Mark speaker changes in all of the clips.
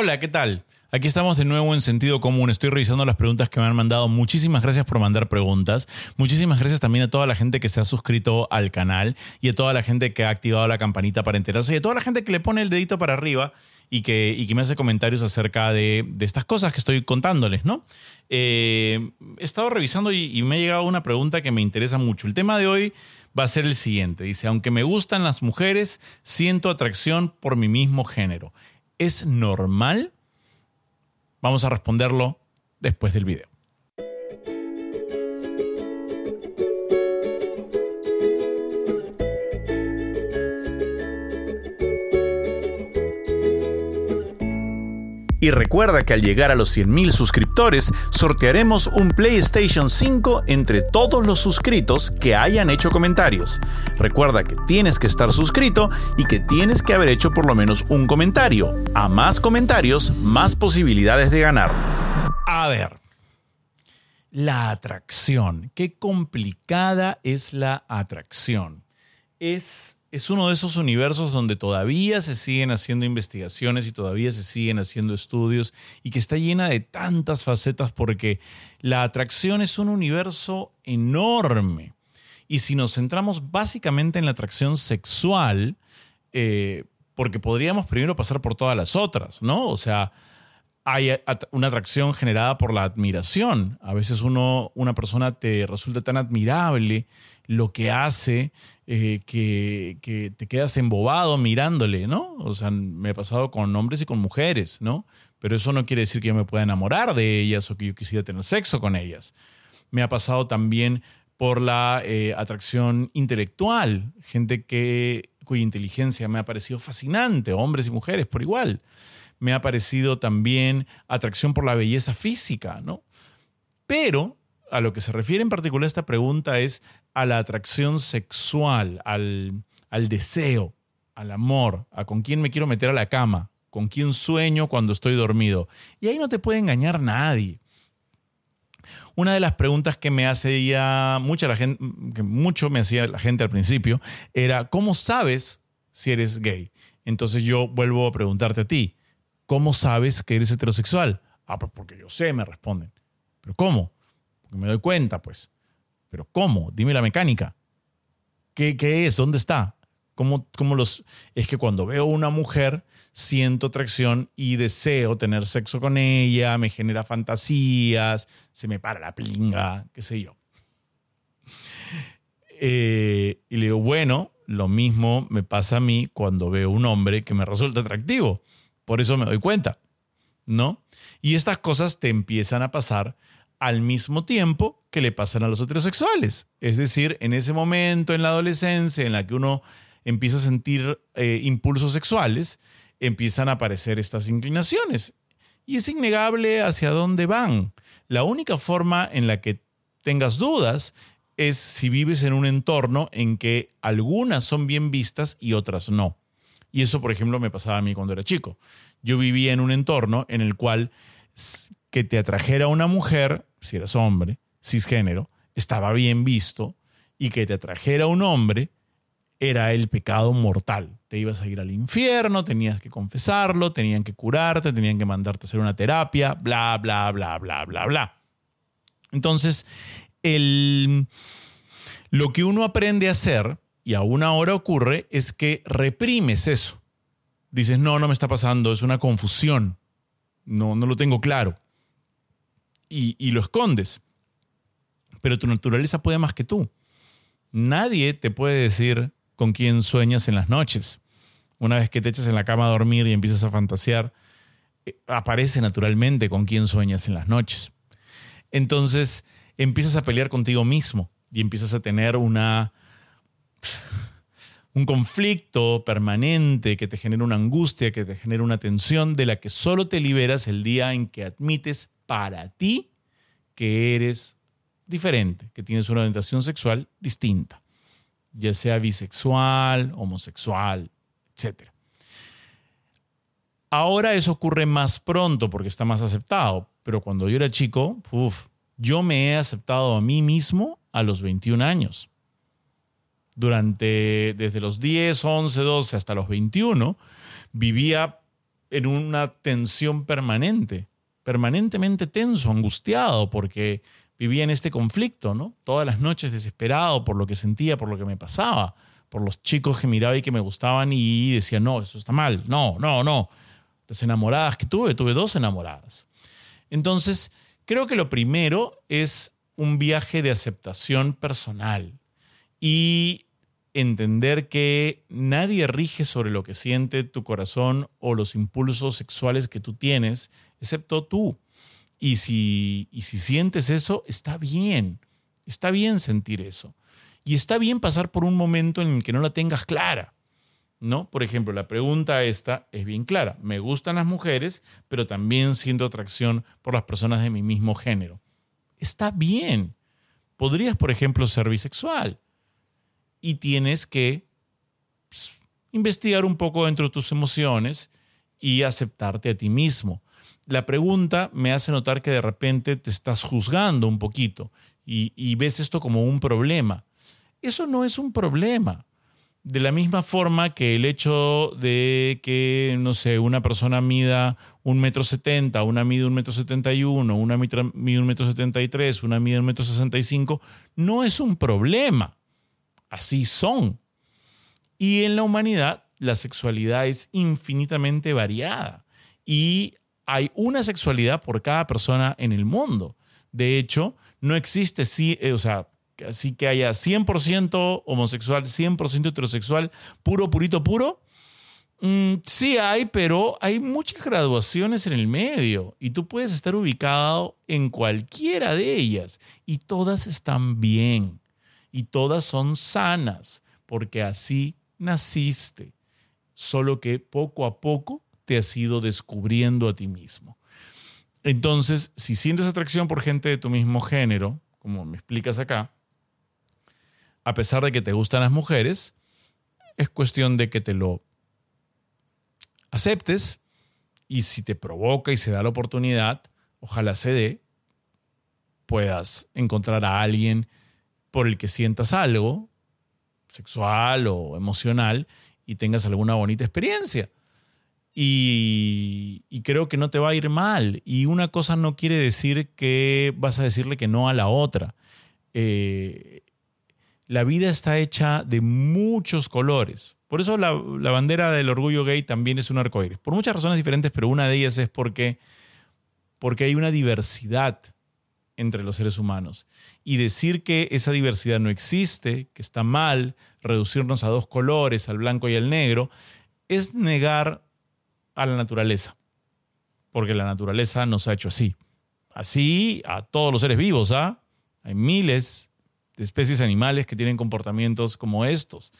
Speaker 1: Hola, ¿qué tal? Aquí estamos de nuevo en Sentido Común. Estoy revisando las preguntas que me han mandado. Muchísimas gracias por mandar preguntas. Muchísimas gracias también a toda la gente que se ha suscrito al canal y a toda la gente que ha activado la campanita para enterarse y a toda la gente que le pone el dedito para arriba y que, y que me hace comentarios acerca de, de, estas cosas que estoy contándoles, ¿no? Eh, he estado revisando y, y me ha llegado una pregunta que me interesa mucho. El tema de hoy va a ser el siguiente. Dice, aunque me gustan las mujeres, siento atracción por mi mismo género. ¿Es normal? Vamos a responderlo después del video. Y recuerda que al llegar a los 100.000 suscriptores, sortearemos un PlayStation 5 entre todos los suscritos que hayan hecho comentarios. Recuerda que tienes que estar suscrito y que tienes que haber hecho por lo menos un comentario. A más comentarios, más posibilidades de ganar. A ver. La atracción. Qué complicada es la atracción. Es es uno de esos universos donde todavía se siguen haciendo investigaciones y todavía se siguen haciendo estudios y que está llena de tantas facetas porque la atracción es un universo enorme. Y si nos centramos básicamente en la atracción sexual, eh, porque podríamos primero pasar por todas las otras, ¿no? O sea, hay una atracción generada por la admiración. A veces uno, una persona te resulta tan admirable lo que hace eh, que, te quedas embobado mirándole, ¿no? O sea, me ha pasado con hombres y con mujeres, ¿no? Pero eso no quiere decir que yo me pueda enamorar de ellas o que yo quisiera tener sexo con ellas. Me ha pasado también por la eh, atracción intelectual, gente que, cuya inteligencia me ha parecido fascinante, hombres y mujeres por igual. Me ha parecido también atracción por la belleza física, ¿no? Pero a lo que se refiere en particular esta pregunta es a la atracción sexual, al, al deseo, al amor, a con quién me quiero meter a la cama, con quién sueño cuando estoy dormido. Y ahí no te puede engañar nadie. Una de las preguntas que me hacía mucha la gente, que mucho me hacía la gente al principio, era ¿cómo sabes si eres gay? Entonces yo vuelvo a preguntarte a ti, ¿cómo sabes que eres heterosexual? Ah, pues porque yo sé, me responden. ¿Pero cómo? Porque me doy cuenta, pues. Pero ¿cómo? Dime la mecánica. ¿Qué, qué es? ¿Dónde está? ¿Cómo, ¿Cómo, los.? Es que cuando veo una mujer, siento atracción y deseo tener sexo con ella, me genera fantasías, se me para la pinga, qué sé yo. Eh, y le digo, bueno, lo mismo me pasa a mí cuando veo un hombre que me resulta atractivo. Por eso me doy cuenta, ¿no? Y estas cosas te empiezan a pasar al mismo tiempo que le pasan a los heterosexuales. Es decir, en ese momento en la adolescencia en la que uno empieza a sentir eh, impulsos sexuales, empiezan a aparecer estas inclinaciones. Y es innegable hacia dónde van. La única forma en la que tengas dudas es si vives en un entorno en que algunas son bien vistas y otras no. Y eso, por ejemplo, me pasaba a mí cuando era chico. Yo vivía en un entorno en el cual que te atrajera una mujer, si eras hombre, cisgénero, estaba bien visto, y que te atrajera un hombre era el pecado mortal. Te ibas a ir al infierno, tenías que confesarlo, tenían que curarte, tenían que mandarte a hacer una terapia, bla, bla, bla, bla, bla, bla. Entonces, el, lo que uno aprende a hacer, y aún ahora ocurre, es que reprimes eso. Dices, no, no me está pasando, es una confusión no, no lo tengo claro. Y, lo escondes. Pero tu naturaleza puede más que tú. Nadie te puede decir con quién sueñas en las noches. Una vez que te echas en la cama a dormir y empiezas a fantasear, eh, aparece naturalmente con quién sueñas en las noches. Entonces empiezas a pelear contigo mismo y empiezas a tener una un conflicto permanente que te genera una angustia, que te genera una tensión de la que solo te liberas el día en que admites para ti que eres diferente, que tienes una orientación sexual distinta, ya sea bisexual, homosexual, etc. Ahora eso ocurre más pronto porque está más aceptado, pero cuando yo era chico, yo me he aceptado a mí mismo a los 21 años durante desde los 10, 11, 12 hasta los 21, vivía en una tensión permanente, permanentemente tenso, angustiado, porque vivía en este conflicto, ¿no? Todas las noches desesperado por lo que sentía, por lo que me pasaba, por los chicos que miraba y que me gustaban y decía, no, eso está mal, no, no, no. Las enamoradas que tuve, tuve dos enamoradas. Entonces, creo que lo primero es un viaje de aceptación personal y entender que nadie rige sobre lo que siente tu corazón o los impulsos sexuales que tú tienes, excepto tú. Y si, y si sientes eso, está bien. Está bien sentir eso. Y está bien pasar por un momento en el que no la tengas clara. ¿No? Por ejemplo, la pregunta esta es bien clara. Me gustan las mujeres, pero también siento atracción por las personas de mi mismo género. Está bien. Podrías, por ejemplo, ser bisexual. Y tienes que pues, investigar un poco dentro de tus emociones y aceptarte a ti mismo la pregunta me hace notar que de repente te estás juzgando un poquito y, ves esto como un problema. Eso no es un problema. De la misma forma que el hecho de que, no sé, una persona mida un metro setenta, una mide un metro setenta y uno, una mide un metro setenta y tres, una mide un metro sesenta y cinco, no es un problema. Así son. Y en la humanidad la sexualidad es infinitamente variada y hay una sexualidad por cada persona en el mundo. De hecho, no existe, eh, o sea, así que haya 100% homosexual, 100% heterosexual, puro, purito, puro. Mm, sí hay, pero hay muchas graduaciones en el medio y tú puedes estar ubicado en cualquiera de ellas y todas están bien y todas son sanas porque así naciste. Solo que poco a poco te has ido descubriendo a ti mismo. Entonces, si sientes atracción por gente de tu mismo género, como me explicas acá, a pesar de que te gustan las mujeres, es cuestión de que te lo aceptes y si te provoca y se da la oportunidad, ojalá se dé, puedas encontrar a alguien por el que sientas algo, sexual o emocional, y tengas alguna bonita experiencia. Y, creo que no te va a ir mal. Y una cosa no quiere decir que vas a decirle que no a la otra. Eh, la vida está hecha de muchos colores. Por eso la, bandera del orgullo gay también es un arcoíris. Por muchas razones diferentes, pero una de ellas es porque, porque hay una diversidad entre los seres humanos. Y decir que esa diversidad no existe, que está mal, reducirnos a dos colores, al blanco y al negro, es negar a la naturaleza, porque la naturaleza nos ha hecho así. Así a todos los seres vivos, ¿ah? Hay miles de especies animales que tienen comportamientos como estos.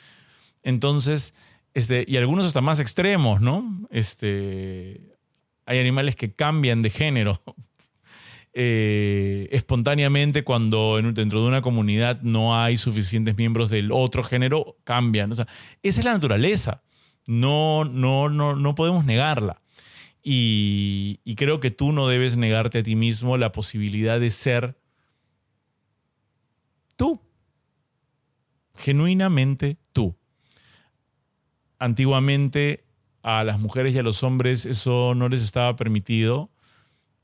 Speaker 1: Entonces, este, y algunos hasta más extremos, ¿no? Este, hay animales que cambian de género eh, espontáneamente cuando dentro de una comunidad no hay suficientes miembros del otro género, cambian. Esa es la naturaleza. No, no, no, no podemos negarla. Y, creo que tú no debes negarte a ti mismo la posibilidad de ser tú. Genuinamente tú. Antiguamente a las mujeres y a los hombres eso no les estaba permitido,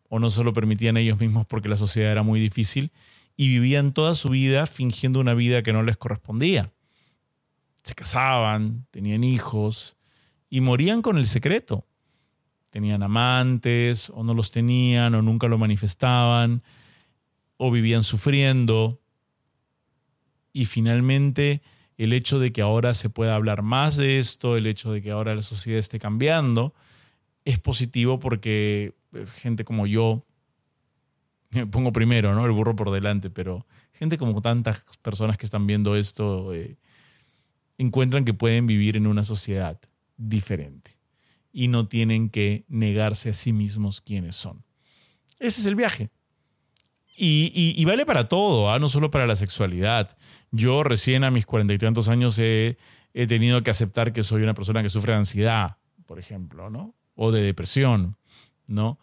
Speaker 1: o no se lo permitían ellos mismos porque la sociedad era muy difícil, y vivían toda su vida fingiendo una vida que no les correspondía se casaban, tenían hijos y morían con el secreto. Tenían amantes o no los tenían o nunca lo manifestaban o vivían sufriendo. Y finalmente el hecho de que ahora se pueda hablar más de esto, el hecho de que ahora la sociedad esté cambiando, es positivo porque gente como yo, me pongo primero, ¿no? El burro por delante, pero gente como tantas personas que están viendo esto, eh, encuentran que pueden vivir en una sociedad diferente y no tienen que negarse a sí mismos quiénes son. Ese es el viaje. Y, vale para todo, ¿ah? no solo para la sexualidad. Yo recién a mis cuarenta y tantos años he, tenido que aceptar que soy una persona que sufre de ansiedad, por ejemplo, ¿no? O de depresión, ¿no?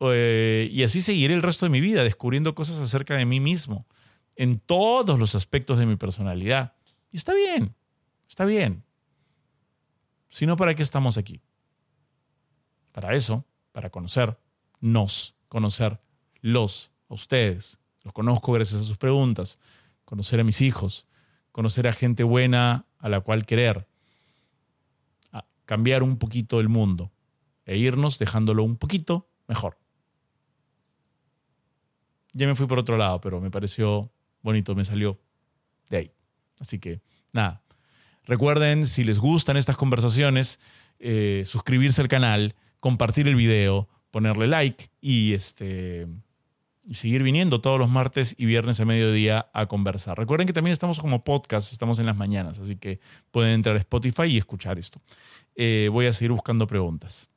Speaker 1: Eh, y así seguiré el resto de mi vida, descubriendo cosas acerca de mí mismo, en todos los aspectos de mi personalidad. Y está bien, Está bien. Si no, ¿para qué estamos aquí? para eso, para conocernos, conocerlos a ustedes. Los conozco gracias a sus preguntas, conocer a mis hijos, conocer a gente buena a la cual querer, cambiar un poquito el mundo e irnos dejándolo un poquito mejor. Ya me fui por otro lado, pero me pareció bonito, me salió de ahí. Así que nada, recuerden si les gustan estas conversaciones, eh, suscribirse al canal, compartir el video, ponerle like y este y seguir viniendo todos los martes y viernes a mediodía a conversar. Recuerden que también estamos como podcast, estamos en las mañanas, así que pueden entrar a Spotify y escuchar esto. Eh, voy a seguir buscando preguntas.